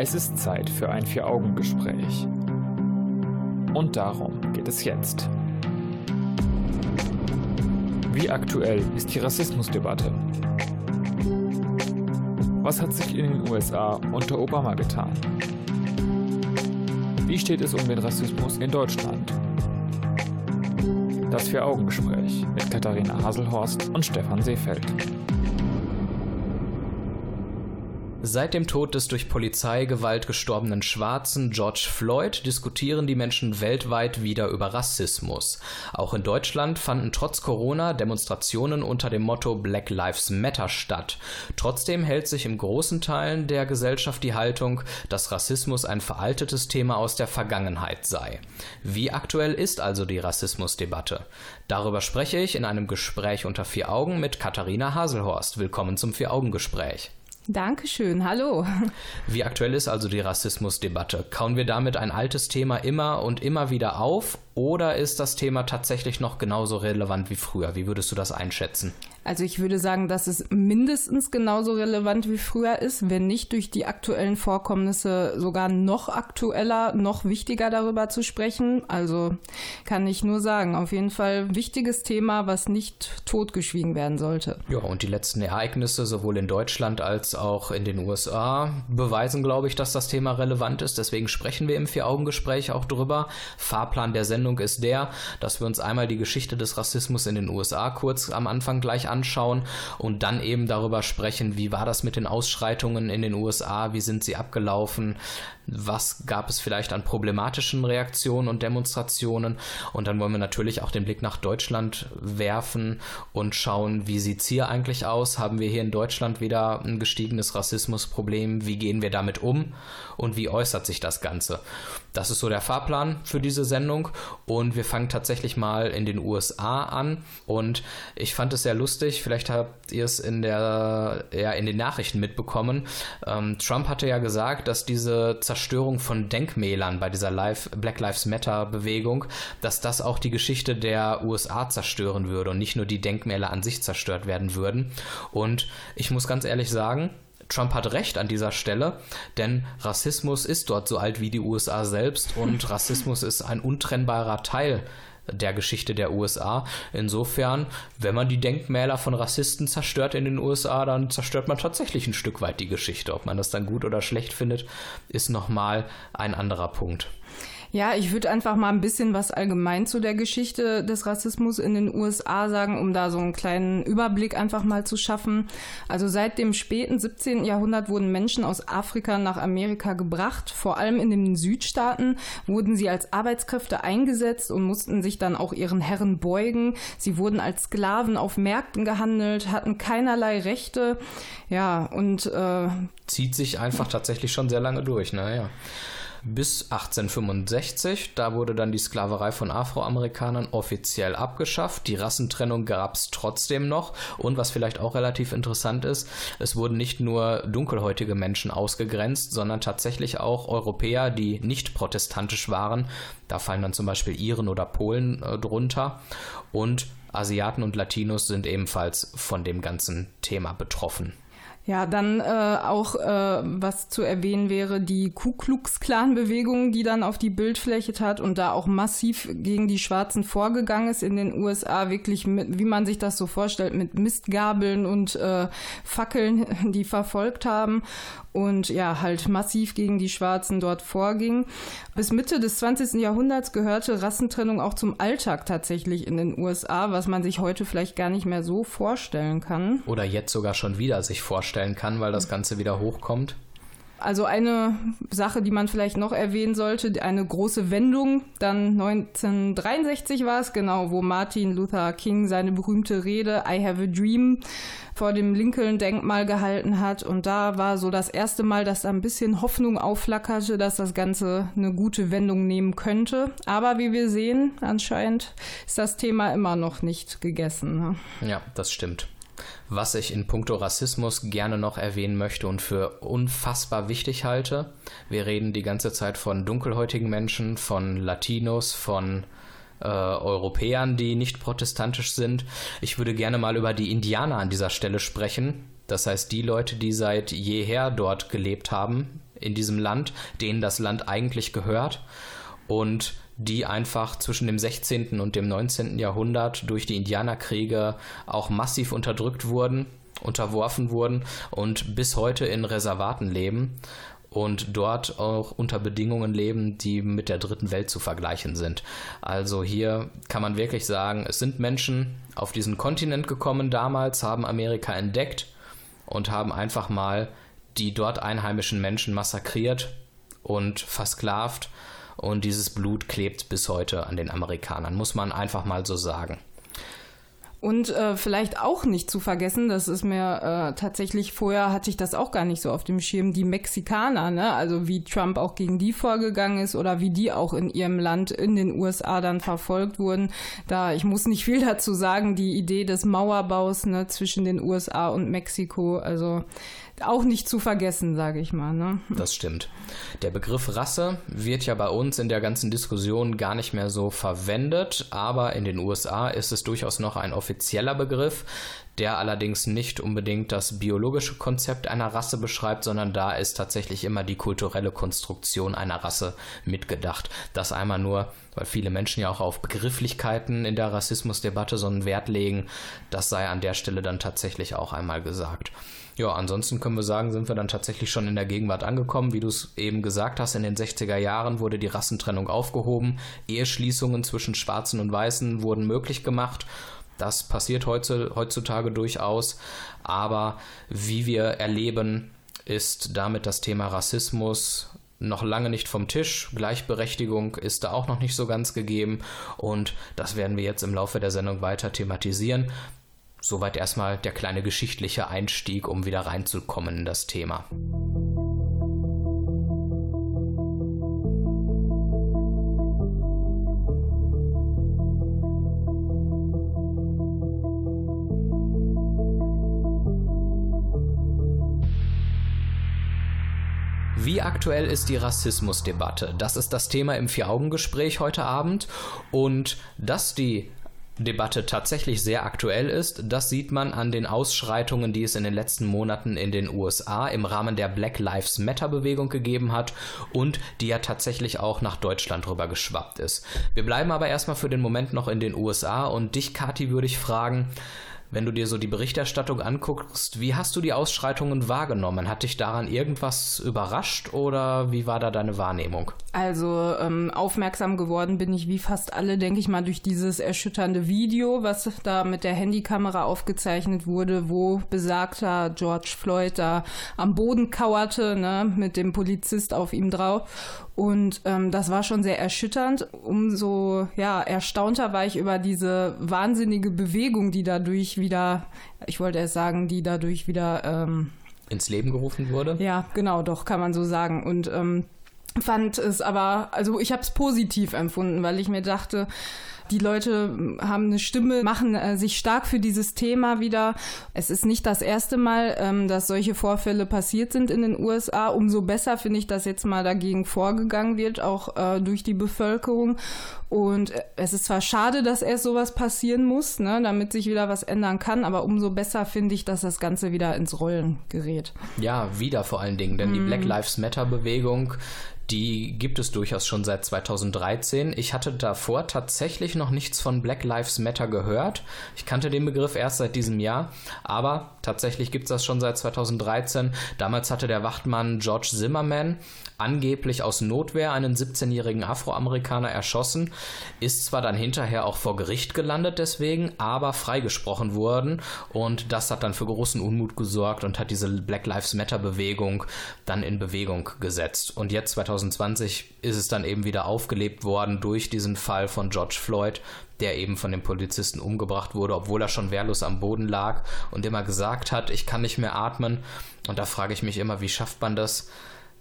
Es ist Zeit für ein Vier-Augen-Gespräch. Und darum geht es jetzt. Wie aktuell ist die Rassismusdebatte? Was hat sich in den USA unter Obama getan? Wie steht es um den Rassismus in Deutschland? Das Vier-Augen-Gespräch mit Katharina Haselhorst und Stefan Seefeld. Seit dem Tod des durch Polizeigewalt gestorbenen Schwarzen George Floyd diskutieren die Menschen weltweit wieder über Rassismus. Auch in Deutschland fanden trotz Corona Demonstrationen unter dem Motto Black Lives Matter statt. Trotzdem hält sich in großen Teilen der Gesellschaft die Haltung, dass Rassismus ein veraltetes Thema aus der Vergangenheit sei. Wie aktuell ist also die Rassismusdebatte? Darüber spreche ich in einem Gespräch unter vier Augen mit Katharina Haselhorst. Willkommen zum Vier-Augen-Gespräch. Dankeschön, hallo. Wie aktuell ist also die Rassismusdebatte? Kauen wir damit ein altes Thema immer und immer wieder auf oder ist das Thema tatsächlich noch genauso relevant wie früher? Wie würdest du das einschätzen? Also ich würde sagen, dass es mindestens genauso relevant wie früher ist, wenn nicht durch die aktuellen Vorkommnisse sogar noch aktueller, noch wichtiger darüber zu sprechen. Also kann ich nur sagen, auf jeden Fall wichtiges Thema, was nicht totgeschwiegen werden sollte. Ja, und die letzten Ereignisse sowohl in Deutschland als auch in den USA beweisen, glaube ich, dass das Thema relevant ist. Deswegen sprechen wir im Vier-Augen-Gespräch auch drüber. Fahrplan der Sendung ist der, dass wir uns einmal die Geschichte des Rassismus in den USA kurz am Anfang gleich anschauen anschauen und dann eben darüber sprechen, wie war das mit den Ausschreitungen in den USA, wie sind sie abgelaufen, was gab es vielleicht an problematischen Reaktionen und Demonstrationen. Und dann wollen wir natürlich auch den Blick nach Deutschland werfen und schauen, wie sieht es hier eigentlich aus? Haben wir hier in Deutschland wieder ein gestiegenes Rassismusproblem? Wie gehen wir damit um? Und wie äußert sich das Ganze? Das ist so der Fahrplan für diese Sendung. Und wir fangen tatsächlich mal in den USA an. Und ich fand es sehr lustig. Vielleicht habt ihr es in der, ja, in den Nachrichten mitbekommen. Ähm, Trump hatte ja gesagt, dass diese Zerstörung Zerstörung von Denkmälern bei dieser Live Black Lives Matter Bewegung, dass das auch die Geschichte der USA zerstören würde und nicht nur die Denkmäler an sich zerstört werden würden. Und ich muss ganz ehrlich sagen, Trump hat recht an dieser Stelle, denn Rassismus ist dort so alt wie die USA selbst und Rassismus ist ein untrennbarer Teil der Geschichte der USA. Insofern, wenn man die Denkmäler von Rassisten zerstört in den USA, dann zerstört man tatsächlich ein Stück weit die Geschichte. Ob man das dann gut oder schlecht findet, ist nochmal ein anderer Punkt. Ja, ich würde einfach mal ein bisschen was allgemein zu der Geschichte des Rassismus in den USA sagen, um da so einen kleinen Überblick einfach mal zu schaffen. Also seit dem späten 17. Jahrhundert wurden Menschen aus Afrika nach Amerika gebracht. Vor allem in den Südstaaten wurden sie als Arbeitskräfte eingesetzt und mussten sich dann auch ihren Herren beugen. Sie wurden als Sklaven auf Märkten gehandelt, hatten keinerlei Rechte. Ja, und äh, zieht sich einfach tatsächlich schon sehr lange durch, naja bis 1865. Da wurde dann die Sklaverei von Afroamerikanern offiziell abgeschafft. Die Rassentrennung gab es trotzdem noch. Und was vielleicht auch relativ interessant ist, es wurden nicht nur dunkelhäutige Menschen ausgegrenzt, sondern tatsächlich auch Europäer, die nicht protestantisch waren. Da fallen dann zum Beispiel Iren oder Polen äh, drunter. Und Asiaten und Latinos sind ebenfalls von dem ganzen Thema betroffen. Ja, dann äh, auch, äh, was zu erwähnen wäre, die Ku Klux Klan-Bewegung, die dann auf die Bildfläche tat und da auch massiv gegen die Schwarzen vorgegangen ist in den USA, wirklich mit, wie man sich das so vorstellt, mit Mistgabeln und äh, Fackeln, die verfolgt haben und ja, halt massiv gegen die Schwarzen dort vorging. Bis Mitte des 20. Jahrhunderts gehörte Rassentrennung auch zum Alltag tatsächlich in den USA, was man sich heute vielleicht gar nicht mehr so vorstellen kann. Oder jetzt sogar schon wieder sich vorstellen kann, weil das Ganze wieder hochkommt. Also eine Sache, die man vielleicht noch erwähnen sollte, eine große Wendung, dann 1963 war es genau, wo Martin Luther King seine berühmte Rede I Have a Dream vor dem Lincoln-Denkmal gehalten hat. Und da war so das erste Mal, dass da ein bisschen Hoffnung aufflackerte, dass das Ganze eine gute Wendung nehmen könnte. Aber wie wir sehen, anscheinend ist das Thema immer noch nicht gegessen. Ne? Ja, das stimmt. Was ich in puncto Rassismus gerne noch erwähnen möchte und für unfassbar wichtig halte, wir reden die ganze Zeit von dunkelhäutigen Menschen, von Latinos, von äh, Europäern, die nicht protestantisch sind. Ich würde gerne mal über die Indianer an dieser Stelle sprechen. Das heißt, die Leute, die seit jeher dort gelebt haben, in diesem Land, denen das Land eigentlich gehört und die einfach zwischen dem 16. und dem 19. Jahrhundert durch die Indianerkriege auch massiv unterdrückt wurden, unterworfen wurden und bis heute in Reservaten leben und dort auch unter Bedingungen leben, die mit der dritten Welt zu vergleichen sind. Also hier kann man wirklich sagen, es sind Menschen auf diesen Kontinent gekommen damals, haben Amerika entdeckt und haben einfach mal die dort einheimischen Menschen massakriert und versklavt und dieses Blut klebt bis heute an den Amerikanern, muss man einfach mal so sagen. Und äh, vielleicht auch nicht zu vergessen, das ist mir äh, tatsächlich vorher hatte ich das auch gar nicht so auf dem Schirm, die Mexikaner, ne? Also wie Trump auch gegen die vorgegangen ist oder wie die auch in ihrem Land in den USA dann verfolgt wurden. Da ich muss nicht viel dazu sagen, die Idee des Mauerbaus ne, zwischen den USA und Mexiko, also auch nicht zu vergessen, sage ich mal. Ne? Das stimmt. Der Begriff Rasse wird ja bei uns in der ganzen Diskussion gar nicht mehr so verwendet, aber in den USA ist es durchaus noch ein offizieller Begriff, der allerdings nicht unbedingt das biologische Konzept einer Rasse beschreibt, sondern da ist tatsächlich immer die kulturelle Konstruktion einer Rasse mitgedacht. Das einmal nur, weil viele Menschen ja auch auf Begrifflichkeiten in der Rassismusdebatte so einen Wert legen, das sei an der Stelle dann tatsächlich auch einmal gesagt. Ja, ansonsten können wir sagen, sind wir dann tatsächlich schon in der Gegenwart angekommen. Wie du es eben gesagt hast, in den 60er Jahren wurde die Rassentrennung aufgehoben. Eheschließungen zwischen Schwarzen und Weißen wurden möglich gemacht. Das passiert heutzutage durchaus. Aber wie wir erleben, ist damit das Thema Rassismus noch lange nicht vom Tisch. Gleichberechtigung ist da auch noch nicht so ganz gegeben und das werden wir jetzt im Laufe der Sendung weiter thematisieren. Soweit erstmal der kleine geschichtliche Einstieg, um wieder reinzukommen in das Thema. Wie aktuell ist die Rassismusdebatte? Das ist das Thema im Vier-Augen-Gespräch heute Abend. Und dass die Debatte tatsächlich sehr aktuell ist. Das sieht man an den Ausschreitungen, die es in den letzten Monaten in den USA im Rahmen der Black Lives Matter Bewegung gegeben hat und die ja tatsächlich auch nach Deutschland rüber geschwappt ist. Wir bleiben aber erstmal für den Moment noch in den USA und dich, Kati, würde ich fragen, wenn du dir so die Berichterstattung anguckst, wie hast du die Ausschreitungen wahrgenommen? Hat dich daran irgendwas überrascht oder wie war da deine Wahrnehmung? Also ähm, aufmerksam geworden bin ich wie fast alle, denke ich mal, durch dieses erschütternde Video, was da mit der Handykamera aufgezeichnet wurde, wo besagter George Floyd da am Boden kauerte, ne, mit dem Polizist auf ihm drauf. Und ähm, das war schon sehr erschütternd. Umso ja, erstaunter war ich über diese wahnsinnige Bewegung, die dadurch wieder, ich wollte erst sagen, die dadurch wieder ähm, ins Leben gerufen wurde. Ja, genau, doch, kann man so sagen. Und ähm, fand es aber, also ich habe es positiv empfunden, weil ich mir dachte, die Leute haben eine Stimme, machen äh, sich stark für dieses Thema wieder. Es ist nicht das erste Mal, ähm, dass solche Vorfälle passiert sind in den USA. Umso besser finde ich, dass jetzt mal dagegen vorgegangen wird, auch äh, durch die Bevölkerung. Und äh, es ist zwar schade, dass erst sowas passieren muss, ne, damit sich wieder was ändern kann, aber umso besser finde ich, dass das Ganze wieder ins Rollen gerät. Ja, wieder vor allen Dingen, denn mm. die Black Lives Matter Bewegung die gibt es durchaus schon seit 2013. Ich hatte davor tatsächlich noch nichts von Black Lives Matter gehört. Ich kannte den Begriff erst seit diesem Jahr, aber tatsächlich gibt es das schon seit 2013. Damals hatte der Wachtmann George Zimmerman angeblich aus Notwehr einen 17-jährigen Afroamerikaner erschossen, ist zwar dann hinterher auch vor Gericht gelandet deswegen, aber freigesprochen worden und das hat dann für großen Unmut gesorgt und hat diese Black Lives Matter Bewegung dann in Bewegung gesetzt. Und jetzt 2020 ist es dann eben wieder aufgelebt worden durch diesen Fall von George Floyd, der eben von den Polizisten umgebracht wurde, obwohl er schon wehrlos am Boden lag und immer gesagt hat, ich kann nicht mehr atmen. Und da frage ich mich immer, wie schafft man das,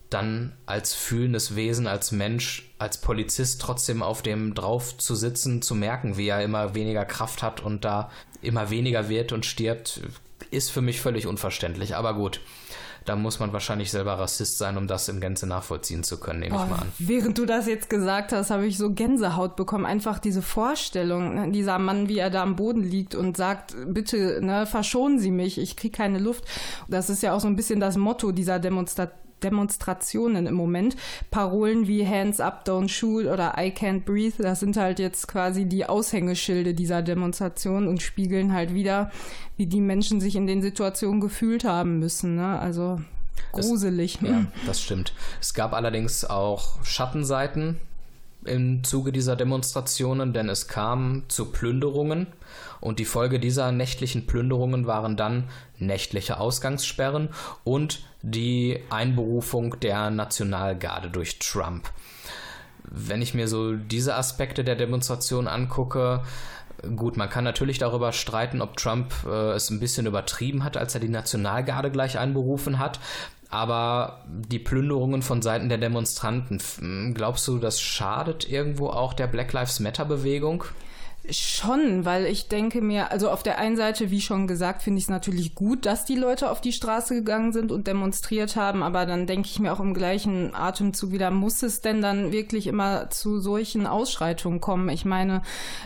dann als fühlendes Wesen, als Mensch als Polizist trotzdem auf dem drauf zu sitzen, zu merken, wie er immer weniger Kraft hat und da immer weniger wird und stirbt, ist für mich völlig unverständlich. Aber gut, da muss man wahrscheinlich selber Rassist sein, um das in Gänze nachvollziehen zu können, nehme oh, ich mal an. Während du das jetzt gesagt hast, habe ich so Gänsehaut bekommen. Einfach diese Vorstellung, ne, dieser Mann, wie er da am Boden liegt und sagt, bitte, ne, verschonen Sie mich, ich kriege keine Luft. Das ist ja auch so ein bisschen das Motto dieser Demonstration Demonstrationen im Moment. Parolen wie Hands up, don't shoot oder I can't breathe, das sind halt jetzt quasi die Aushängeschilde dieser Demonstration und spiegeln halt wieder, wie die Menschen sich in den Situationen gefühlt haben müssen. Ne? Also gruselig. Es, ja, das stimmt. Es gab allerdings auch Schattenseiten im Zuge dieser Demonstrationen, denn es kam zu Plünderungen und die Folge dieser nächtlichen Plünderungen waren dann nächtliche Ausgangssperren und die Einberufung der Nationalgarde durch Trump. Wenn ich mir so diese Aspekte der Demonstration angucke, Gut, man kann natürlich darüber streiten, ob Trump äh, es ein bisschen übertrieben hat, als er die Nationalgarde gleich einberufen hat. Aber die Plünderungen von Seiten der Demonstranten, glaubst du, das schadet irgendwo auch der Black Lives Matter Bewegung? Schon, weil ich denke mir, also auf der einen Seite, wie schon gesagt, finde ich es natürlich gut, dass die Leute auf die Straße gegangen sind und demonstriert haben, aber dann denke ich mir auch im gleichen Atemzug wieder, muss es denn dann wirklich immer zu solchen Ausschreitungen kommen? Ich meine,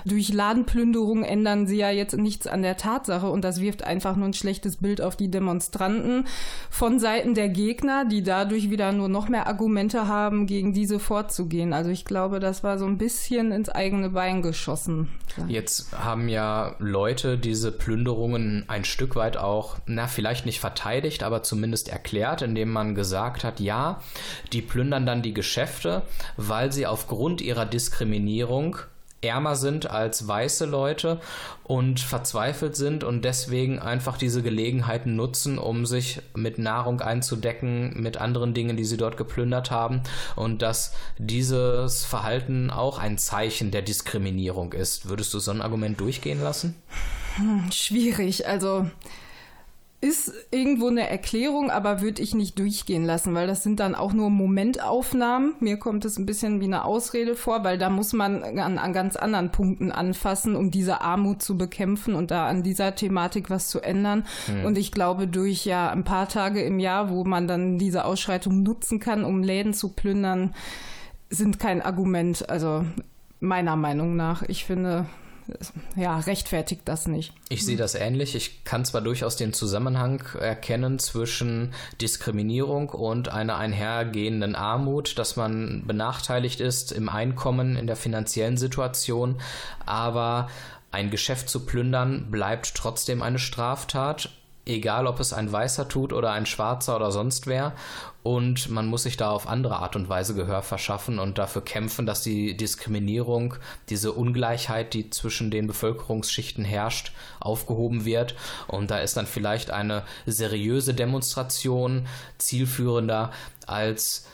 durch Ladenplünderung ändern sie ja jetzt nichts an der Tatsache und das wirft einfach nur ein schlechtes Bild auf die Demonstranten von Seiten der Gegner, die dadurch wieder nur noch mehr Argumente haben, gegen diese vorzugehen. Also ich glaube, das war so ein bisschen ins eigene Bein geschossen. Jetzt haben ja Leute diese Plünderungen ein Stück weit auch, na, vielleicht nicht verteidigt, aber zumindest erklärt, indem man gesagt hat, ja, die plündern dann die Geschäfte, weil sie aufgrund ihrer Diskriminierung ärmer sind als weiße Leute und verzweifelt sind und deswegen einfach diese Gelegenheiten nutzen, um sich mit Nahrung einzudecken, mit anderen Dingen, die sie dort geplündert haben und dass dieses Verhalten auch ein Zeichen der Diskriminierung ist. Würdest du so ein Argument durchgehen lassen? Hm, schwierig. Also ist irgendwo eine Erklärung, aber würde ich nicht durchgehen lassen, weil das sind dann auch nur Momentaufnahmen. Mir kommt es ein bisschen wie eine Ausrede vor, weil da muss man an, an ganz anderen Punkten anfassen, um diese Armut zu bekämpfen und da an dieser Thematik was zu ändern. Mhm. Und ich glaube, durch ja ein paar Tage im Jahr, wo man dann diese Ausschreitung nutzen kann, um Läden zu plündern, sind kein Argument. Also meiner Meinung nach. Ich finde, ja, rechtfertigt das nicht. Ich sehe das ähnlich. Ich kann zwar durchaus den Zusammenhang erkennen zwischen Diskriminierung und einer einhergehenden Armut, dass man benachteiligt ist im Einkommen, in der finanziellen Situation, aber ein Geschäft zu plündern bleibt trotzdem eine Straftat egal ob es ein Weißer tut oder ein Schwarzer oder sonst wer. Und man muss sich da auf andere Art und Weise Gehör verschaffen und dafür kämpfen, dass die Diskriminierung, diese Ungleichheit, die zwischen den Bevölkerungsschichten herrscht, aufgehoben wird. Und da ist dann vielleicht eine seriöse Demonstration zielführender als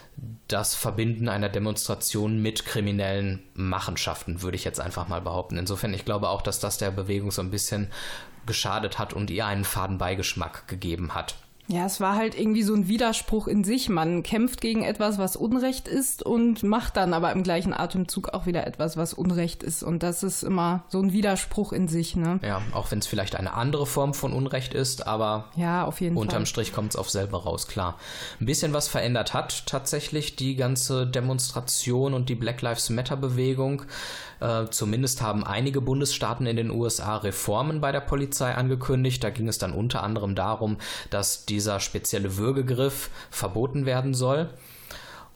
das Verbinden einer Demonstration mit kriminellen Machenschaften, würde ich jetzt einfach mal behaupten. Insofern, ich glaube auch, dass das der Bewegung so ein bisschen geschadet hat und ihr einen faden Beigeschmack gegeben hat. Ja, es war halt irgendwie so ein Widerspruch in sich. Man kämpft gegen etwas, was Unrecht ist und macht dann aber im gleichen Atemzug auch wieder etwas, was Unrecht ist. Und das ist immer so ein Widerspruch in sich, ne? Ja, auch wenn es vielleicht eine andere Form von Unrecht ist, aber ja, auf jeden unterm Fall. Strich kommt es auf selber raus, klar. Ein bisschen was verändert hat tatsächlich die ganze Demonstration und die Black Lives Matter Bewegung. Äh, zumindest haben einige Bundesstaaten in den USA Reformen bei der Polizei angekündigt. Da ging es dann unter anderem darum, dass dieser spezielle Würgegriff verboten werden soll.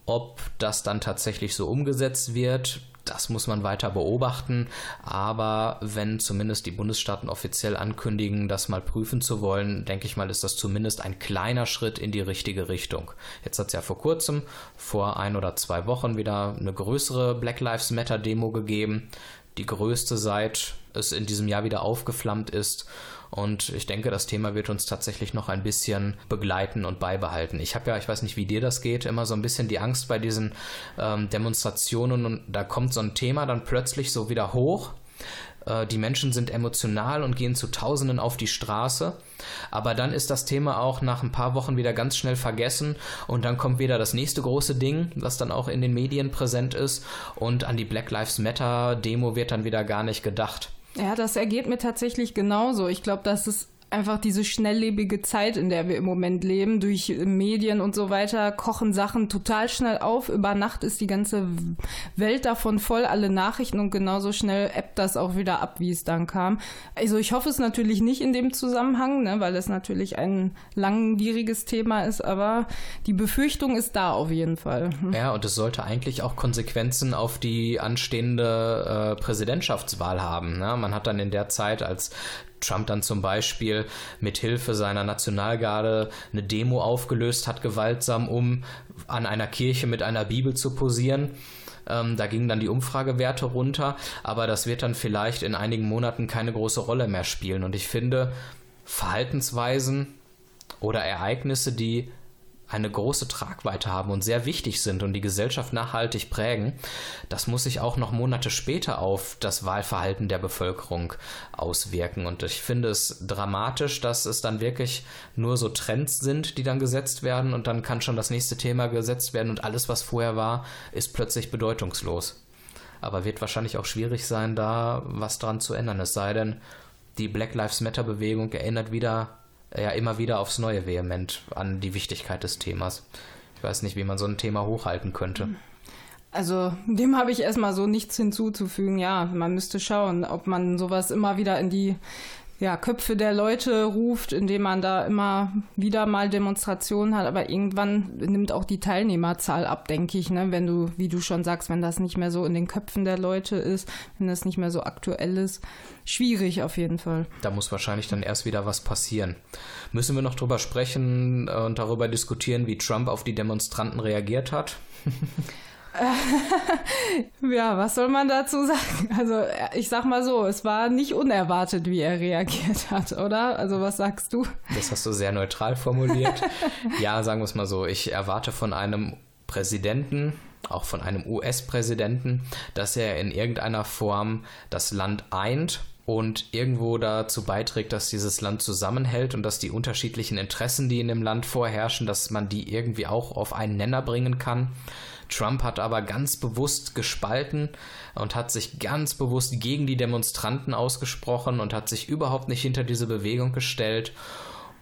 Ob das dann tatsächlich so umgesetzt wird, das muss man weiter beobachten, aber wenn zumindest die Bundesstaaten offiziell ankündigen, das mal prüfen zu wollen, denke ich mal, ist das zumindest ein kleiner Schritt in die richtige Richtung. Jetzt hat es ja vor kurzem, vor ein oder zwei Wochen, wieder eine größere Black Lives Matter Demo gegeben, die größte seit es in diesem Jahr wieder aufgeflammt ist. Und ich denke, das Thema wird uns tatsächlich noch ein bisschen begleiten und beibehalten. Ich habe ja, ich weiß nicht, wie dir das geht, immer so ein bisschen die Angst bei diesen ähm, Demonstrationen und da kommt so ein Thema dann plötzlich so wieder hoch Äh, die Menschen sind emotional und gehen zu Tausenden auf die Straße. Aber dann ist das Thema auch nach ein paar Wochen wieder ganz schnell vergessen und dann kommt wieder das nächste große Ding, was dann auch in den Medien präsent ist und an die Black Lives Matter Demo wird dann wieder gar nicht gedacht. Ja, das ergeht mir tatsächlich genauso. Ich glaube, dass es einfach diese schnelllebige Zeit, in der wir im Moment leben, durch Medien und so weiter, kochen Sachen total schnell auf. Über Nacht ist die ganze Welt davon voll, alle Nachrichten und genauso schnell ebbt das auch wieder ab, wie es dann kam. Also ich hoffe es natürlich nicht in dem Zusammenhang, ne, weil es natürlich ein langwieriges Thema ist, aber die Befürchtung ist da auf jeden Fall. Hm. Ja, und es sollte eigentlich auch Konsequenzen auf die anstehende äh, Präsidentschaftswahl haben. Ne? Man hat dann in der Zeit, als Trump dann zum Beispiel mit Hilfe seiner Nationalgarde eine Demo aufgelöst hat, gewaltsam, um an einer Kirche mit einer Bibel zu posieren. Ähm, da gingen dann die Umfragewerte runter, aber das wird dann vielleicht in einigen Monaten keine große Rolle mehr spielen. Und ich finde, Verhaltensweisen oder Ereignisse, die eine große Tragweite haben und sehr wichtig sind und die Gesellschaft nachhaltig prägen, das muss sich auch noch Monate später auf das Wahlverhalten der Bevölkerung auswirken. Und ich finde es dramatisch, dass es dann wirklich nur so Trends sind, die dann gesetzt werden und dann kann schon das nächste Thema gesetzt werden und alles, was vorher war, ist plötzlich bedeutungslos. Aber wird wahrscheinlich auch schwierig sein, da was dran zu ändern. Es sei denn, die Black Lives Matter Bewegung erinnert wieder ja immer wieder aufs Neue vehement an die Wichtigkeit des Themas. Ich weiß nicht, wie man so ein Thema hochhalten könnte. Also dem habe ich erstmal so nichts hinzuzufügen. Ja, man müsste schauen, ob man sowas immer wieder in die ja, Köpfe der Leute ruft, indem man da immer wieder mal Demonstrationen hat. Aber irgendwann nimmt auch die Teilnehmerzahl ab, denke ich, ne? wenn du, wie du schon sagst, wenn das nicht mehr so in den Köpfen der Leute ist, wenn das nicht mehr so aktuell ist. Schwierig auf jeden Fall. Da muss wahrscheinlich dann erst wieder was passieren. Müssen wir noch drüber sprechen und darüber diskutieren, wie Trump auf die Demonstranten reagiert hat? ja, was soll man dazu sagen? Also, ich sag mal so, es war nicht unerwartet, wie er reagiert hat, oder? Also, was sagst du? Das hast du sehr neutral formuliert. ja, sagen wir es mal so, ich erwarte von einem Präsidenten, auch von einem US-Präsidenten, dass er in irgendeiner Form das Land eint und irgendwo dazu beiträgt, dass dieses Land zusammenhält und dass die unterschiedlichen Interessen, die in dem Land vorherrschen, dass man die irgendwie auch auf einen Nenner bringen kann. Trump hat aber ganz bewusst gespalten und hat sich ganz bewusst gegen die Demonstranten ausgesprochen und hat sich überhaupt nicht hinter diese Bewegung gestellt.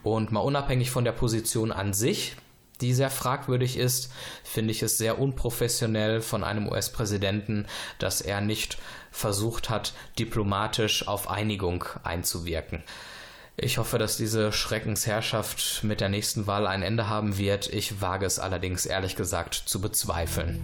Und mal unabhängig von der Position an sich, die sehr fragwürdig ist, finde ich es sehr unprofessionell von einem US-Präsidenten, dass er nicht versucht hat, diplomatisch auf Einigung einzuwirken. Ich hoffe, dass diese Schreckensherrschaft mit der nächsten Wahl ein Ende haben wird. Ich wage es allerdings ehrlich gesagt zu bezweifeln.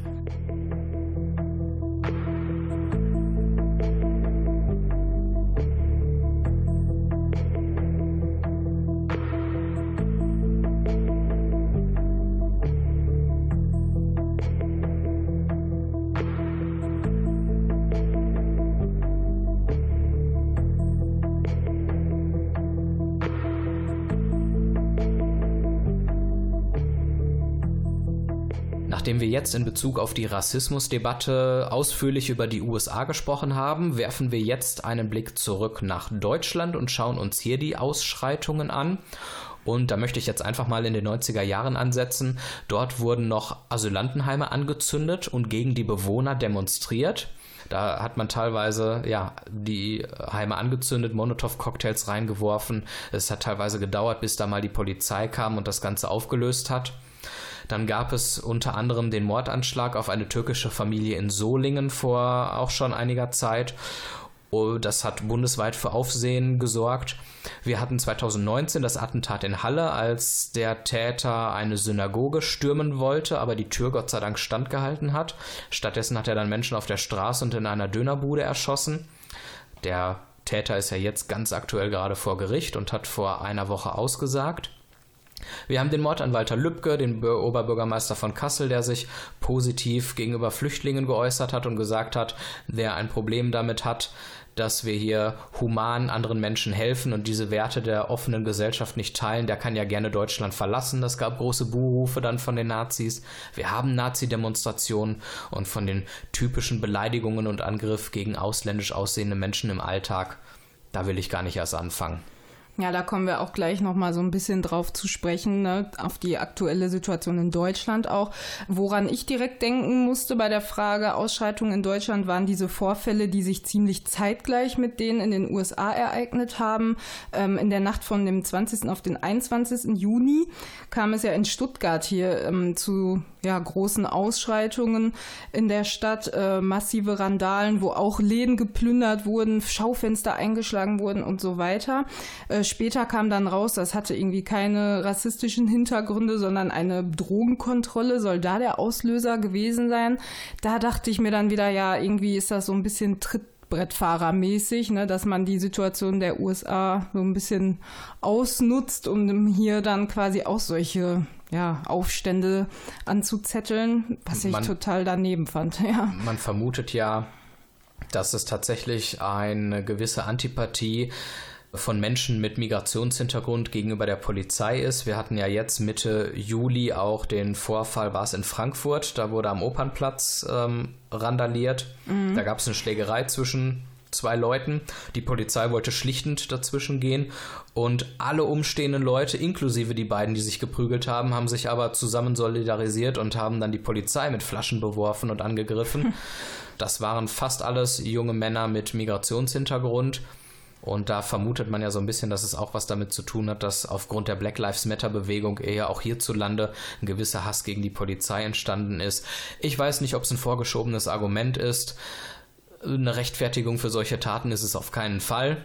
Jetzt in Bezug auf die Rassismusdebatte ausführlich über die USA gesprochen haben, werfen wir jetzt einen Blick zurück nach Deutschland und schauen uns hier die Ausschreitungen an. Und da möchte ich jetzt einfach mal in den 90er Jahren ansetzen. Dort wurden noch Asylantenheime angezündet und gegen die Bewohner demonstriert. Da hat man teilweise ja die Heime angezündet, Molotow-Cocktails reingeworfen. Es hat teilweise gedauert, bis da mal die Polizei kam und das Ganze aufgelöst hat. Dann gab es unter anderem den Mordanschlag auf eine türkische Familie in Solingen vor auch schon einiger Zeit. Oh, das hat bundesweit für Aufsehen gesorgt. Wir hatten 2019 das Attentat in Halle, als der Täter eine Synagoge stürmen wollte, aber die Tür Gott sei Dank standgehalten hat. Stattdessen hat er dann Menschen auf der Straße und in einer Dönerbude erschossen. Der Täter ist ja jetzt ganz aktuell gerade vor Gericht und hat vor einer Woche ausgesagt. Wir haben den Mord an Walter Lübcke, den Oberbürgermeister von Kassel, der sich positiv gegenüber Flüchtlingen geäußert hat und gesagt hat, wer ein Problem damit hat, dass wir hier human anderen Menschen helfen und diese Werte der offenen Gesellschaft nicht teilen, der kann ja gerne Deutschland verlassen. Das gab große Buhrufe dann von den Nazis. Wir haben Nazi-Demonstrationen und von den typischen Beleidigungen und Angriff gegen ausländisch aussehende Menschen im Alltag. Da will ich gar nicht erst anfangen. Ja, da kommen wir auch gleich noch mal so ein bisschen drauf zu sprechen, ne? auf die aktuelle Situation in Deutschland auch. Woran ich direkt denken musste bei der Frage Ausschreitungen in Deutschland waren diese Vorfälle, die sich ziemlich zeitgleich mit denen in den USA ereignet haben. Ähm, in der Nacht von dem 20. auf den 21. Juni kam es ja in Stuttgart hier ähm, zu ja, großen Ausschreitungen in der Stadt, äh, massive Randalen, wo auch Läden geplündert wurden, Schaufenster eingeschlagen wurden und so weiter. Äh, später kam dann raus, das hatte irgendwie keine rassistischen Hintergründe, sondern eine Drogenkontrolle soll da der Auslöser gewesen sein. Da dachte ich mir dann wieder, ja, irgendwie ist das so ein bisschen Trittbrettfahrermäßig, ne, dass man die Situation der USA so ein bisschen ausnutzt, um hier dann quasi auch solche ja, Aufstände anzuzetteln, was ich man, total daneben fand. Ja. Man vermutet ja, dass es tatsächlich eine gewisse Antipathie von Menschen mit Migrationshintergrund gegenüber der Polizei ist. Wir hatten ja jetzt Mitte Juli auch den Vorfall, war es in Frankfurt, da wurde am Opernplatz ähm, randaliert. Mhm. Da gab es eine Schlägerei zwischen zwei Leuten. Die Polizei wollte schlichtend dazwischen gehen und alle umstehenden Leute, inklusive die beiden, die sich geprügelt haben, haben sich aber zusammen solidarisiert und haben dann die Polizei mit Flaschen beworfen und angegriffen. Das waren fast alles junge Männer mit Migrationshintergrund. Und da vermutet man ja so ein bisschen, dass es auch was damit zu tun hat, dass aufgrund der Black Lives Matter Bewegung eher auch hierzulande ein gewisser Hass gegen die Polizei entstanden ist. Ich weiß nicht, ob es ein vorgeschobenes Argument ist eine Rechtfertigung für solche Taten ist es auf keinen Fall.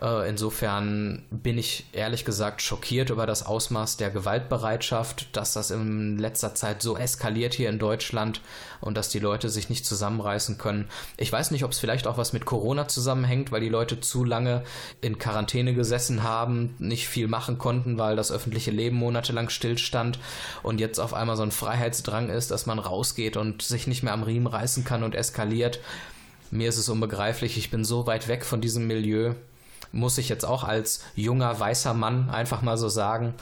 Äh, insofern bin ich ehrlich gesagt schockiert über das Ausmaß der Gewaltbereitschaft, dass das in letzter Zeit so eskaliert hier in Deutschland und dass die Leute sich nicht zusammenreißen können. Ich weiß nicht, ob es vielleicht auch was mit Corona zusammenhängt, weil die Leute zu lange in Quarantäne gesessen haben, nicht viel machen konnten, weil das öffentliche Leben monatelang stillstand und jetzt auf einmal so ein Freiheitsdrang ist, dass man rausgeht und sich nicht mehr am Riemen reißen kann und eskaliert. Mir ist es unbegreiflich, ich bin so weit weg von diesem Milieu, muss ich jetzt auch als junger weißer Mann einfach mal so sagen,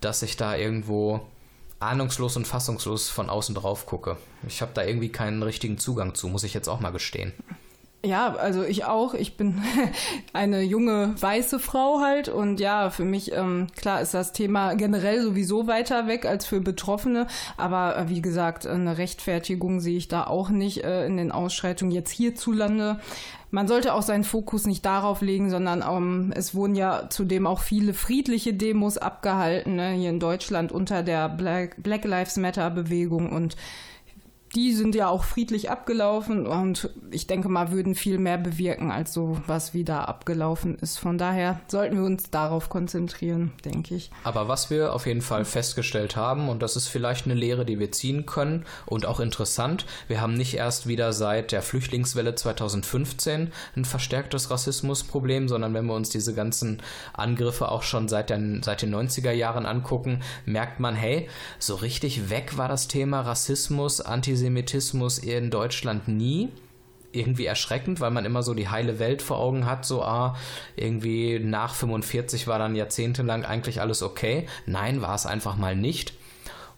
dass ich da irgendwo ahnungslos und fassungslos von außen drauf gucke. Ich habe da irgendwie keinen richtigen Zugang zu, muss ich jetzt auch mal gestehen. Ja, also ich auch. Ich bin eine junge weiße Frau halt und ja, für mich ähm, klar ist das Thema generell sowieso weiter weg als für Betroffene, aber äh, wie gesagt, eine Rechtfertigung sehe ich da auch nicht äh, in den Ausschreitungen jetzt hierzulande. Man sollte auch seinen Fokus nicht darauf legen, sondern ähm, es wurden ja zudem auch viele friedliche Demos abgehalten, ne, hier in Deutschland unter der Black, Black Lives Matter Bewegung und die sind ja auch friedlich abgelaufen und ich denke mal, würden viel mehr bewirken als so, was wieder abgelaufen ist. Von daher sollten wir uns darauf konzentrieren, denke ich. Aber was wir auf jeden Fall festgestellt haben, und das ist vielleicht eine Lehre, die wir ziehen können und auch interessant, wir haben nicht erst wieder seit der Flüchtlingswelle 2015 ein verstärktes Rassismusproblem, sondern wenn wir uns diese ganzen Angriffe auch schon seit den, seit den 90er Jahren angucken, merkt man, hey, so richtig weg war das Thema Rassismus, Antisemitismus, Antisemitismus in Deutschland nie. Irgendwie erschreckend, weil man immer so die heile Welt vor Augen hat, so, ah, irgendwie nach 45 war dann jahrzehntelang eigentlich alles okay. Nein, war es einfach mal nicht.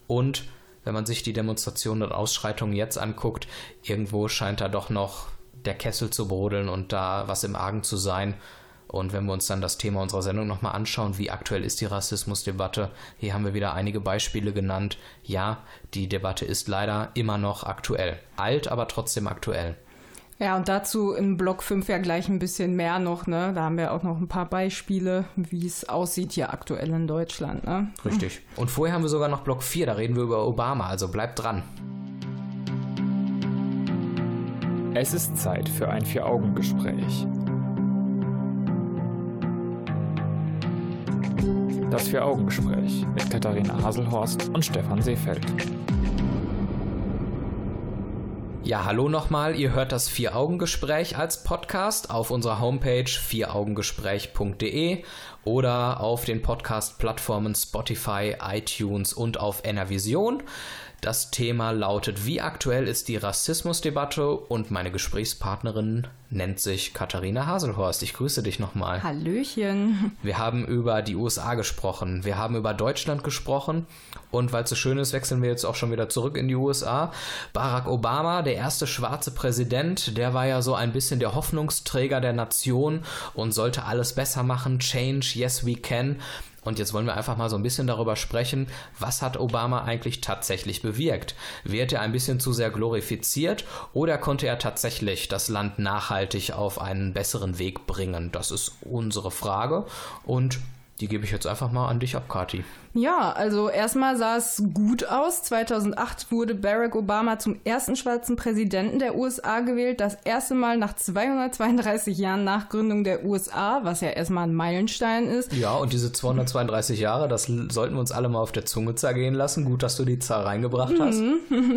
Und wenn man sich die Demonstrationen und Ausschreitungen jetzt anguckt, irgendwo scheint da doch noch der Kessel zu brodeln und da was im Argen zu sein. Und wenn wir uns dann das Thema unserer Sendung nochmal anschauen, wie aktuell ist die Rassismusdebatte, hier haben wir wieder einige Beispiele genannt. Ja, die Debatte ist leider immer noch aktuell. Alt, aber trotzdem aktuell. Ja, und dazu in Block 5 ja gleich ein bisschen mehr noch, ne? Da haben wir auch noch ein paar Beispiele, wie es aussieht hier aktuell in Deutschland, ne? Richtig. Und vorher haben wir sogar noch Block 4, da reden wir über Obama, also bleibt dran. Es ist Zeit für ein Vier-Augen-Gespräch. Das Vier-Augen-Gespräch mit Katharina Haselhorst und Stefan Seefeld. Ja, hallo nochmal. Ihr hört das Vier-Augen-Gespräch als Podcast auf unserer Homepage vieraugengespräch.de oder auf den Podcast-Plattformen Spotify, iTunes und auf Enervision. Das Thema lautet, wie aktuell ist die Rassismusdebatte und meine Gesprächspartnerin nennt sich Katharina Haselhorst. Ich grüße dich nochmal. Hallöchen. Wir haben über die USA gesprochen, wir haben über Deutschland gesprochen und weil es so schön ist, wechseln wir jetzt auch schon wieder zurück in die USA. Barack Obama, der erste schwarze Präsident, der war ja so ein bisschen der Hoffnungsträger der Nation und sollte alles besser machen. Change, yes we can. Und jetzt wollen wir einfach mal so ein bisschen darüber sprechen, was hat Obama eigentlich tatsächlich bewirkt? Wird er ein bisschen zu sehr glorifiziert oder konnte er tatsächlich das Land nachhaltig auf einen besseren Weg bringen? Das ist unsere Frage und die gebe ich jetzt einfach mal an dich ab, Kati. Ja, also erstmal sah es gut aus. 2008 wurde Barack Obama zum ersten schwarzen Präsidenten der USA gewählt. Das erste Mal nach 232 Jahren nach Gründung der USA, was ja erstmal ein Meilenstein ist. Ja, und diese 232 Jahre, das sollten wir uns alle mal auf der Zunge zergehen lassen. Gut, dass du die Zahl reingebracht hast.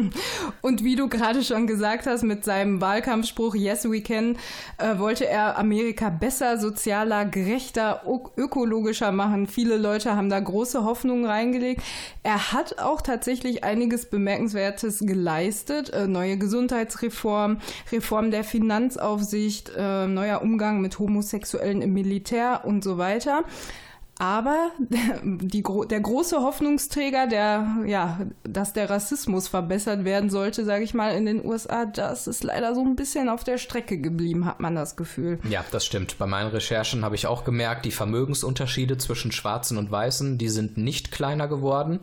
Und wie du gerade schon gesagt hast, mit seinem Wahlkampfspruch Yes We Can äh, wollte er Amerika besser, sozialer, gerechter, ökologischer machen. Viele Leute haben da große Hoffnung Hoffnungen reingelegt. Er hat auch tatsächlich einiges Bemerkenswertes geleistet. Äh, neue Gesundheitsreform, Reform der Finanzaufsicht, äh, neuer Umgang mit Homosexuellen im Militär und so weiter. Aber die, der große Hoffnungsträger, der, ja, dass der Rassismus verbessert werden sollte, sage ich mal, in den USA, das ist leider so ein bisschen auf der Strecke geblieben, hat man das Gefühl. Ja, das stimmt. Bei meinen Recherchen habe ich auch gemerkt, die Vermögensunterschiede zwischen Schwarzen und Weißen, die sind nicht kleiner geworden.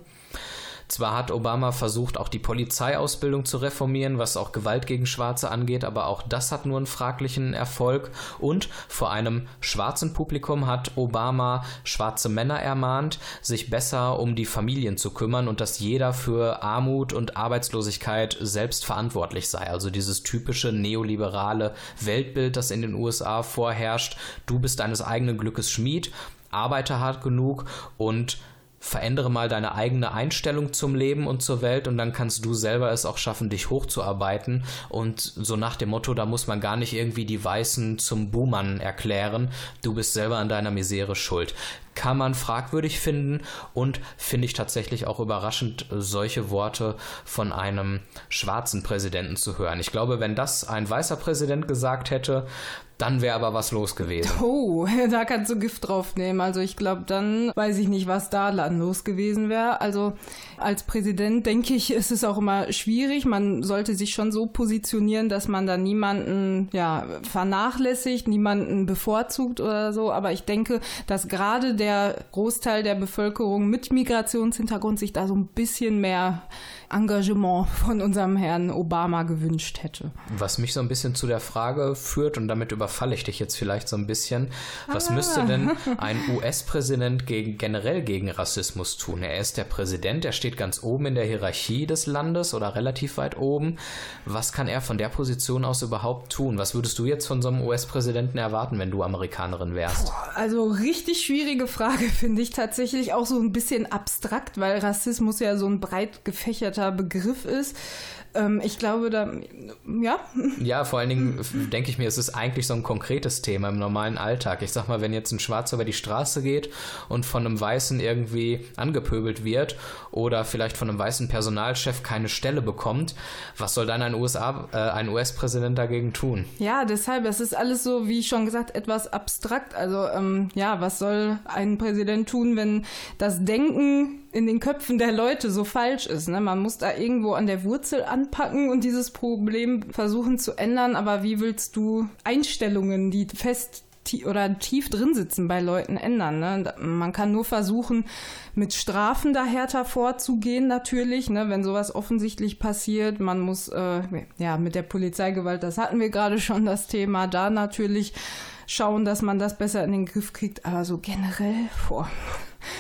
Zwar hat Obama versucht, auch die Polizeiausbildung zu reformieren, was auch Gewalt gegen Schwarze angeht, aber auch das hat nur einen fraglichen Erfolg. Und vor einem schwarzen Publikum hat Obama schwarze Männer ermahnt, sich besser um die Familien zu kümmern und dass jeder für Armut und Arbeitslosigkeit selbst verantwortlich sei. Also dieses typische neoliberale Weltbild, das in den USA vorherrscht. Du bist deines eigenen Glückes Schmied, arbeite hart genug und verändere mal deine eigene Einstellung zum Leben und zur Welt und dann kannst du selber es auch schaffen, dich hochzuarbeiten. Und so nach dem Motto, da muss man gar nicht irgendwie die Weißen zum Buhmann erklären. Du bist selber an deiner Misere schuld kann man fragwürdig finden und finde ich tatsächlich auch überraschend, solche Worte von einem schwarzen Präsidenten zu hören. Ich glaube, wenn das ein weißer Präsident gesagt hätte, dann wäre aber was los gewesen. Oh, da kannst du Gift drauf nehmen. Also ich glaube, dann weiß ich nicht, was da los gewesen wäre. Also als Präsident denke ich, ist es auch immer schwierig. Man sollte sich schon so positionieren, dass man da niemanden ja vernachlässigt, niemanden bevorzugt oder so. Aber ich denke, dass gerade der Großteil der Bevölkerung mit Migrationshintergrund sich da so ein bisschen mehr Engagement von unserem Herrn Obama gewünscht hätte. Was mich so ein bisschen zu der Frage führt, und damit überfalle ich dich jetzt vielleicht so ein bisschen, was ah. müsste denn ein US-Präsident gegen, generell gegen Rassismus tun? Er ist der Präsident, er steht ganz oben in der Hierarchie des Landes oder relativ weit oben. Was kann er von der Position aus überhaupt tun? Was würdest du jetzt von so einem US-Präsidenten erwarten, wenn du Amerikanerin wärst? Also richtig schwierige Frage finde ich tatsächlich auch so ein bisschen abstrakt, weil Rassismus ja so ein breit gefächerter abstrakter Begriff ist. Ähm, ich glaube, da, ja. Ja, vor allen Dingen denke ich mir, es ist eigentlich so ein konkretes Thema im normalen Alltag. Ich sag mal, wenn jetzt ein Schwarzer über die Straße geht und von einem Weißen irgendwie angepöbelt wird oder vielleicht von einem weißen Personalchef keine Stelle bekommt, was soll dann ein USA, äh, ein US-Präsident dagegen tun? Ja, deshalb, es ist alles so, wie schon gesagt, etwas abstrakt. Also, ähm, ja, was soll ein Präsident tun, wenn das Denken in den Köpfen der Leute so falsch ist. Ne? Man muss da irgendwo an der Wurzel anpacken und dieses Problem versuchen zu ändern. Aber wie willst du Einstellungen, die fest oder tief drin sitzen bei Leuten ändern. Ne? Man kann nur versuchen, mit Strafen da härter vorzugehen, natürlich, ne? wenn sowas offensichtlich passiert. Man muss, äh, ja, mit der Polizeigewalt, das hatten wir gerade schon das Thema, da natürlich schauen, dass man das besser in den Griff kriegt. Aber so generell, vor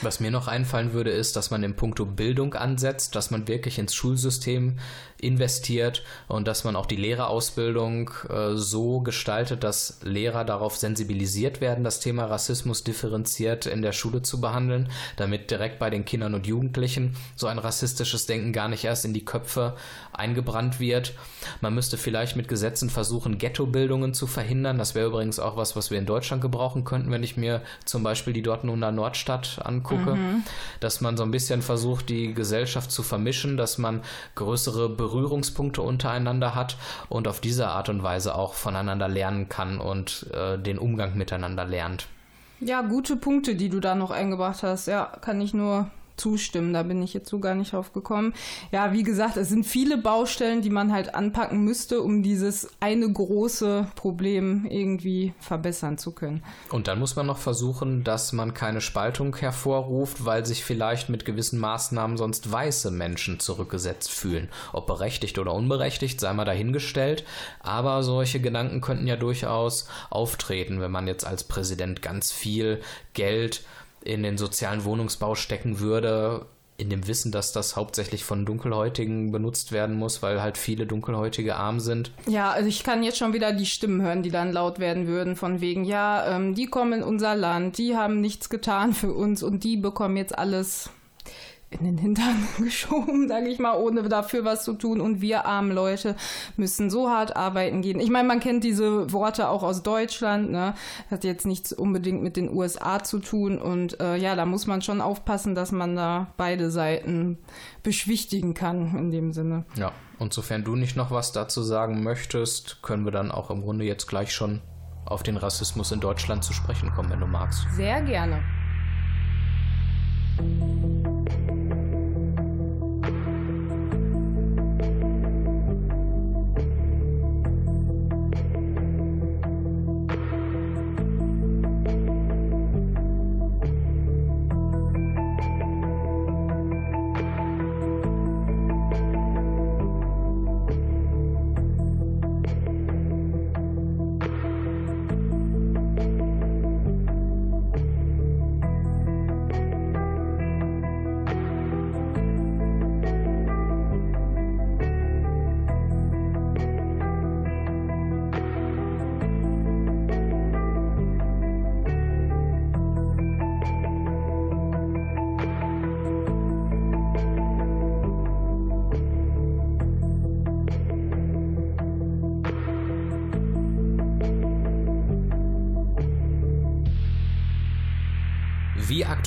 Was mir noch einfallen würde, ist, dass man im Punkto Bildung ansetzt, dass man wirklich ins Schulsystem investiert und dass man auch die Lehrerausbildung äh, so gestaltet, dass Lehrer darauf sensibilisiert werden, das Thema Rassismus differenziert in der Schule zu behandeln, damit direkt bei den Kindern und Jugendlichen so ein rassistisches Denken gar nicht erst in die Köpfe eingebrannt wird. Man müsste vielleicht mit Gesetzen versuchen, Ghettobildungen zu verhindern. Das wäre übrigens auch was, was wir in Deutschland gebrauchen könnten, wenn ich mir zum Beispiel die Dortmunder Nordstadt angucke, mhm. dass man so ein bisschen versucht, die Gesellschaft zu vermischen, dass man größere Berührungspunkte untereinander hat und auf diese Art und Weise auch voneinander lernen kann und äh, den Umgang miteinander lernt. Ja, gute Punkte, die du da noch eingebracht hast. Ja, kann ich nur zustimmen. Da bin ich jetzt so gar nicht drauf gekommen. Ja, wie gesagt, es sind viele Baustellen, die man halt anpacken müsste, um dieses eine große Problem irgendwie verbessern zu können. Und dann muss man noch versuchen, dass man keine Spaltung hervorruft, weil sich vielleicht mit gewissen Maßnahmen sonst weiße Menschen zurückgesetzt fühlen. Ob berechtigt oder unberechtigt, sei mal dahingestellt. Aber solche Gedanken könnten ja durchaus auftreten, wenn man jetzt als Präsident ganz viel Geld in den sozialen Wohnungsbau stecken würde, in dem Wissen, dass das hauptsächlich von Dunkelhäutigen benutzt werden muss, weil halt viele Dunkelhäutige arm sind. Ja, also ich kann jetzt schon wieder die Stimmen hören, die dann laut werden würden, von wegen, ja, ähm, die kommen in unser Land, die haben nichts getan für uns und die bekommen jetzt alles in den Hintern geschoben, sage ich mal, ohne dafür was zu tun. Und wir armen Leute müssen so hart arbeiten gehen. Ich meine, man kennt diese Worte auch aus Deutschland. Ne? Hat jetzt nichts unbedingt mit den USA zu tun. Und äh, ja, da muss man schon aufpassen, dass man da beide Seiten beschwichtigen kann in dem Sinne. Ja, und sofern du nicht noch was dazu sagen möchtest, können wir dann auch im Grunde jetzt gleich schon auf den Rassismus in Deutschland zu sprechen kommen, wenn du magst. Sehr gerne.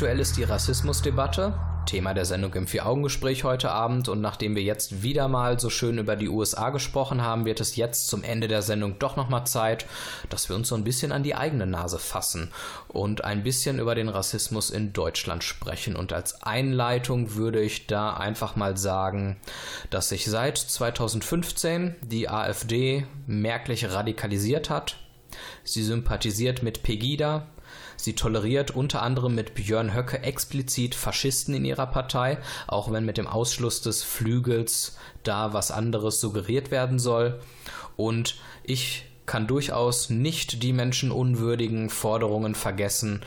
Aktuell ist die Rassismusdebatte, Thema der Sendung im Vier-Augen-Gespräch heute Abend. Und nachdem wir jetzt wieder mal so schön über die USA gesprochen haben, wird es jetzt zum Ende der Sendung doch nochmal Zeit, dass wir uns so ein bisschen an die eigene Nase fassen und ein bisschen über den Rassismus in Deutschland sprechen. Und als Einleitung würde ich da einfach mal sagen, dass sich seit 2015 die AfD merklich radikalisiert hat. Sie sympathisiert mit Pegida, Sie toleriert unter anderem mit Björn Höcke explizit Faschisten in ihrer Partei, auch wenn mit dem Ausschluss des Flügels da was anderes suggeriert werden soll. Und ich kann durchaus nicht die menschenunwürdigen Forderungen vergessen,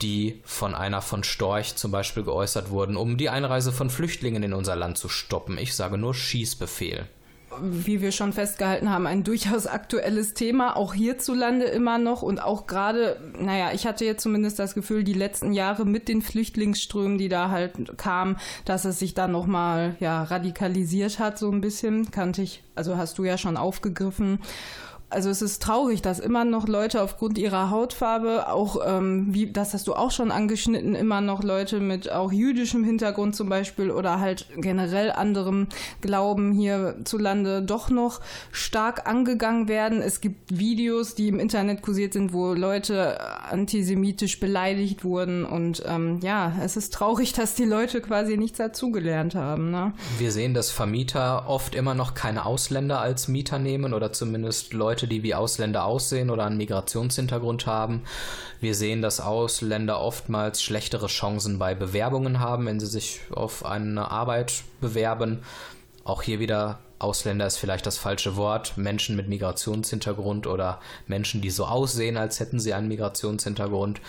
die von einer von Storch zum Beispiel geäußert wurden, um die Einreise von Flüchtlingen in unser Land zu stoppen. Ich sage nur Schießbefehl wie wir schon festgehalten haben, ein durchaus aktuelles Thema, auch hierzulande immer noch. Und auch gerade, naja, ich hatte jetzt zumindest das Gefühl, die letzten Jahre mit den Flüchtlingsströmen, die da halt kamen, dass es sich dann nochmal, ja, radikalisiert hat, so ein bisschen, kannte ich, also hast du ja schon aufgegriffen also es ist traurig, dass immer noch Leute aufgrund ihrer Hautfarbe, auch ähm, wie das hast du auch schon angeschnitten, immer noch Leute mit auch jüdischem Hintergrund zum Beispiel oder halt generell anderem Glauben hierzulande doch noch stark angegangen werden. Es gibt Videos, die im Internet kursiert sind, wo Leute antisemitisch beleidigt wurden und ähm, ja, es ist traurig, dass die Leute quasi nichts dazugelernt haben. Ne? Wir sehen, dass Vermieter oft immer noch keine Ausländer als Mieter nehmen oder zumindest Leute Leute, die wie Ausländer aussehen oder einen Migrationshintergrund haben. Wir sehen, dass Ausländer oftmals schlechtere Chancen bei Bewerbungen haben, wenn sie sich auf eine Arbeit bewerben. Auch hier wieder Ausländer ist vielleicht das falsche Wort. Menschen mit Migrationshintergrund oder Menschen, die so aussehen, als hätten sie einen Migrationshintergrund.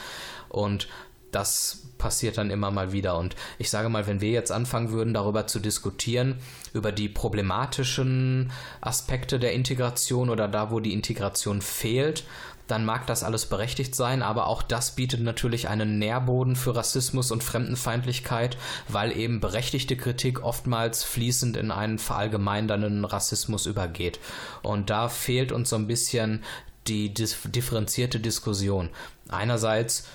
Und das passiert dann immer mal wieder. Und ich sage mal, wenn wir jetzt anfangen würden, darüber zu diskutieren, über die problematischen Aspekte der Integration oder da, wo die Integration fehlt, dann mag das alles berechtigt sein, aber auch das bietet natürlich einen Nährboden für Rassismus und Fremdenfeindlichkeit, weil eben berechtigte Kritik oftmals fließend in einen verallgemeinernden Rassismus übergeht. Und da fehlt uns so ein bisschen die differenzierte Diskussion. Einerseits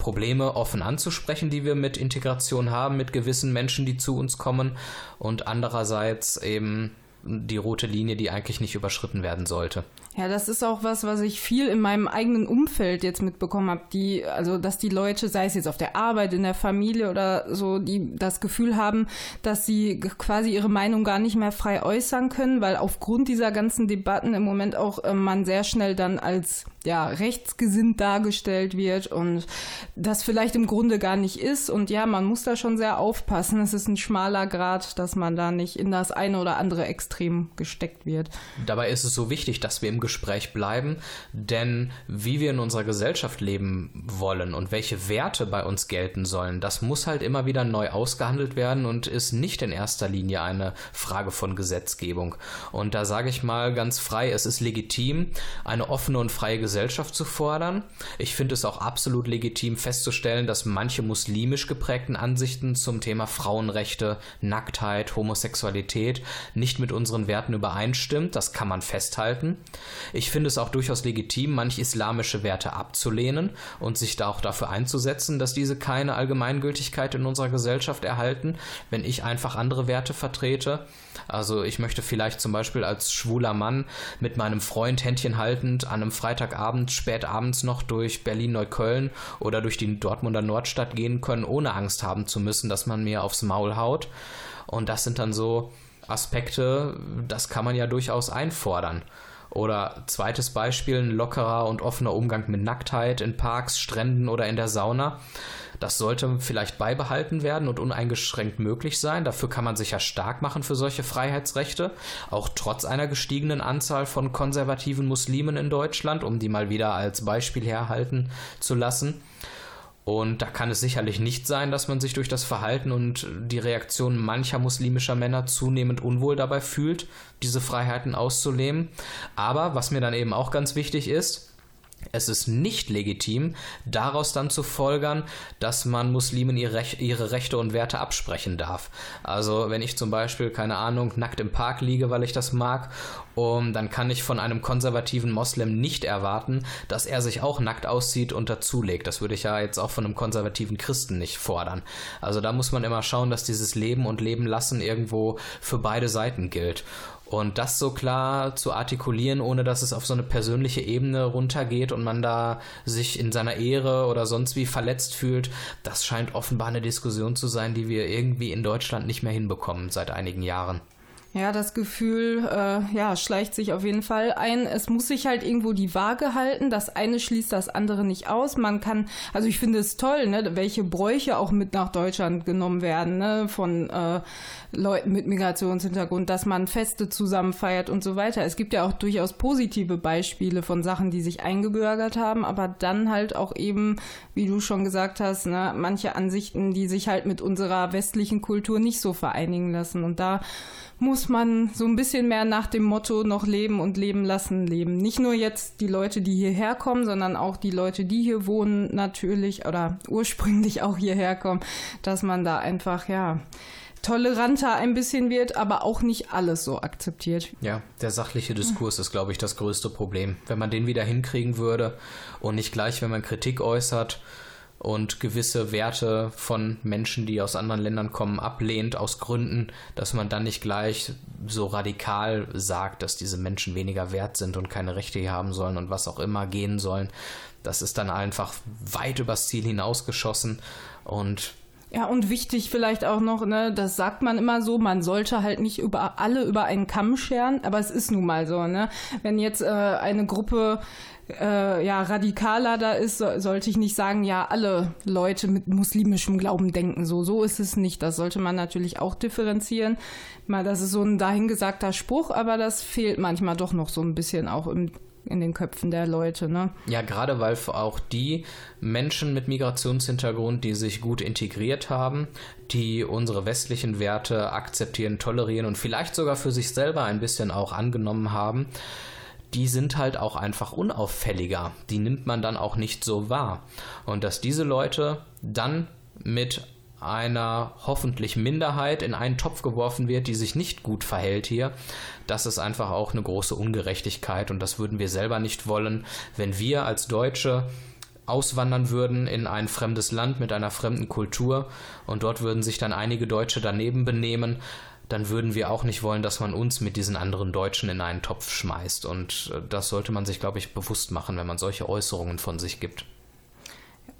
Probleme offen anzusprechen, die wir mit Integration haben, mit gewissen Menschen, die zu uns kommen, und andererseits eben die rote Linie, die eigentlich nicht überschritten werden sollte. Ja, das ist auch was, was ich viel in meinem eigenen Umfeld jetzt mitbekommen habe, die, also dass die Leute, sei es jetzt auf der Arbeit, in der Familie oder so, die das Gefühl haben, dass sie quasi ihre Meinung gar nicht mehr frei äußern können, weil aufgrund dieser ganzen Debatten im Moment auch äh, man sehr schnell dann als ja, rechtsgesinnt dargestellt wird und das vielleicht im Grunde gar nicht ist. Und ja, man muss da schon sehr aufpassen. Es ist ein schmaler Grad, dass man da nicht in das eine oder andere Extrem gesteckt wird. Dabei ist es so wichtig, dass wir im Gespräch bleiben, denn wie wir in unserer Gesellschaft leben wollen und welche Werte bei uns gelten sollen, das muss halt immer wieder neu ausgehandelt werden und ist nicht in erster Linie eine Frage von Gesetzgebung. Und da sage ich mal ganz frei, es ist legitim, eine offene und freie Gesellschaft zu fordern. Ich finde es auch absolut legitim festzustellen, dass manche muslimisch geprägten Ansichten zum Thema Frauenrechte, Nacktheit, Homosexualität nicht mit unseren Werten übereinstimmt. Das kann man festhalten. Ich finde es auch durchaus legitim, manche islamische Werte abzulehnen und sich da auch dafür einzusetzen, dass diese keine Allgemeingültigkeit in unserer Gesellschaft erhalten, wenn ich einfach andere Werte vertrete. Also ich möchte vielleicht zum Beispiel als schwuler Mann mit meinem Freund Händchen haltend an einem Freitagabend spät abends noch durch Berlin-Neukölln oder durch die Dortmunder Nordstadt gehen können, ohne Angst haben zu müssen, dass man mir aufs Maul haut. Und das sind dann so Aspekte, das kann man ja durchaus einfordern. Oder zweites Beispiel, ein lockerer und offener Umgang mit Nacktheit in Parks, Stränden oder in der Sauna. Das sollte vielleicht beibehalten werden und uneingeschränkt möglich sein. Dafür kann man sich ja stark machen für solche Freiheitsrechte, auch trotz einer gestiegenen Anzahl von konservativen Muslimen in Deutschland, um die mal wieder als Beispiel herhalten zu lassen. Und da kann es sicherlich nicht sein, dass man sich durch das Verhalten und die Reaktion mancher muslimischer Männer zunehmend unwohl dabei fühlt, diese Freiheiten auszuleben. Aber was mir dann eben auch ganz wichtig ist, es ist nicht legitim, daraus dann zu folgern, dass man Muslimen ihre, Rech ihre, Rechte und Werte absprechen darf. Also wenn ich zum Beispiel, keine Ahnung, nackt im Park liege, weil ich das mag, um, dann kann ich von einem konservativen Moslem nicht erwarten, dass er sich auch nackt auszieht und dazulegt. Das würde ich ja jetzt auch von einem konservativen Christen nicht fordern. Also da muss man immer schauen, dass dieses Leben und Leben lassen irgendwo für beide Seiten gilt. Und das so klar zu artikulieren, ohne dass es auf so eine persönliche Ebene runtergeht und man da sich in seiner Ehre oder sonst wie verletzt fühlt, das scheint offenbar eine Diskussion zu sein, die wir irgendwie in Deutschland nicht mehr hinbekommen seit einigen Jahren. Ja, das Gefühl, äh, ja, schleicht sich auf jeden Fall ein. Es muss sich halt irgendwo die Waage halten. Das eine schließt das andere nicht aus. Man kann, also ich finde es toll, ne, welche Bräuche auch mit nach Deutschland genommen werden, ne, von äh, Leuten mit Migrationshintergrund, dass man Feste zusammen feiert und so weiter. Es gibt ja auch durchaus positive Beispiele von Sachen, die sich eingebürgert haben, aber dann halt auch eben, wie du schon gesagt hast, ne, manche Ansichten, die sich halt mit unserer westlichen Kultur nicht so vereinigen lassen. Und da muss man so ein bisschen mehr nach dem Motto noch leben und leben lassen leben. Nicht nur jetzt die Leute, die hierher kommen, sondern auch die Leute, die hier wohnen, natürlich oder ursprünglich auch hierher kommen, dass man da einfach, ja, toleranter ein bisschen wird, aber auch nicht alles so akzeptiert. Ja, der sachliche Diskurs ist, glaube ich, das größte Problem. Wenn man den wieder hinkriegen würde und nicht gleich, wenn man Kritik äußert, und gewisse Werte von Menschen, die aus anderen Ländern kommen, ablehnt aus Gründen, dass man dann nicht gleich so radikal sagt, dass diese Menschen weniger wert sind und keine Rechte haben sollen und was auch immer gehen sollen. Das ist dann einfach weit übers Ziel hinausgeschossen und ja, und wichtig vielleicht auch noch, ne, das sagt man immer so, man sollte halt nicht über alle über einen Kamm scheren, aber es ist nun mal so, ne? Wenn jetzt äh, eine Gruppe äh, ja, radikaler da ist, so, sollte ich nicht sagen, ja, alle Leute mit muslimischem Glauben denken so. So ist es nicht. Das sollte man natürlich auch differenzieren. Mal, das ist so ein dahingesagter Spruch, aber das fehlt manchmal doch noch so ein bisschen auch im in den Köpfen der Leute. Ne? Ja, gerade weil auch die Menschen mit Migrationshintergrund, die sich gut integriert haben, die unsere westlichen Werte akzeptieren, tolerieren und vielleicht sogar für sich selber ein bisschen auch angenommen haben, die sind halt auch einfach unauffälliger. Die nimmt man dann auch nicht so wahr. Und dass diese Leute dann mit einer hoffentlich Minderheit in einen Topf geworfen wird, die sich nicht gut verhält hier, das ist einfach auch eine große Ungerechtigkeit und das würden wir selber nicht wollen, wenn wir als Deutsche auswandern würden in ein fremdes Land mit einer fremden Kultur und dort würden sich dann einige Deutsche daneben benehmen, dann würden wir auch nicht wollen, dass man uns mit diesen anderen Deutschen in einen Topf schmeißt. Und äh, das sollte man sich, glaube ich, bewusst machen, wenn man solche Äußerungen von sich gibt.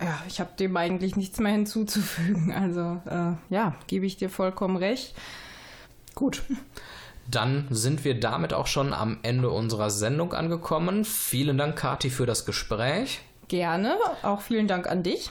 Ja, ich habe dem eigentlich nichts mehr hinzuzufügen. Also äh, ja, gebe ich dir vollkommen recht. Gut. Dann sind wir damit auch schon am Ende unserer Sendung angekommen. Vielen Dank, Kati, für das Gespräch. Gerne. Auch vielen Dank an dich.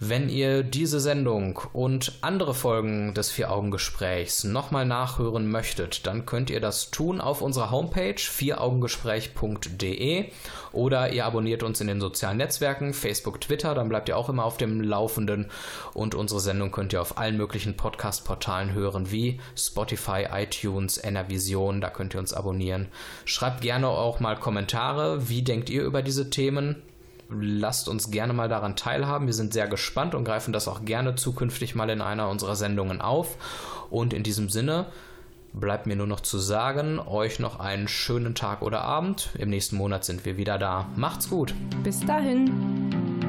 Wenn ihr diese Sendung und andere Folgen des Vier-Augen-Gesprächs nochmal nachhören möchtet, dann könnt ihr das tun auf unserer Homepage vieraugengespräch.de oder ihr abonniert uns in den sozialen Netzwerken, Facebook, Twitter, dann bleibt ihr auch immer auf dem Laufenden und unsere Sendung könnt ihr auf allen möglichen Podcast-Portalen hören, wie Spotify, iTunes, Enervision, da könnt ihr uns abonnieren. Schreibt gerne auch mal Kommentare, wie denkt ihr über diese Themen? Lasst uns gerne mal daran teilhaben. Wir sind sehr gespannt und greifen das auch gerne zukünftig mal in einer unserer Sendungen auf. Und in diesem Sinne bleibt mir nur noch zu sagen, euch noch einen schönen Tag oder Abend. Im nächsten Monat sind wir wieder da. Macht's gut. Bis dahin.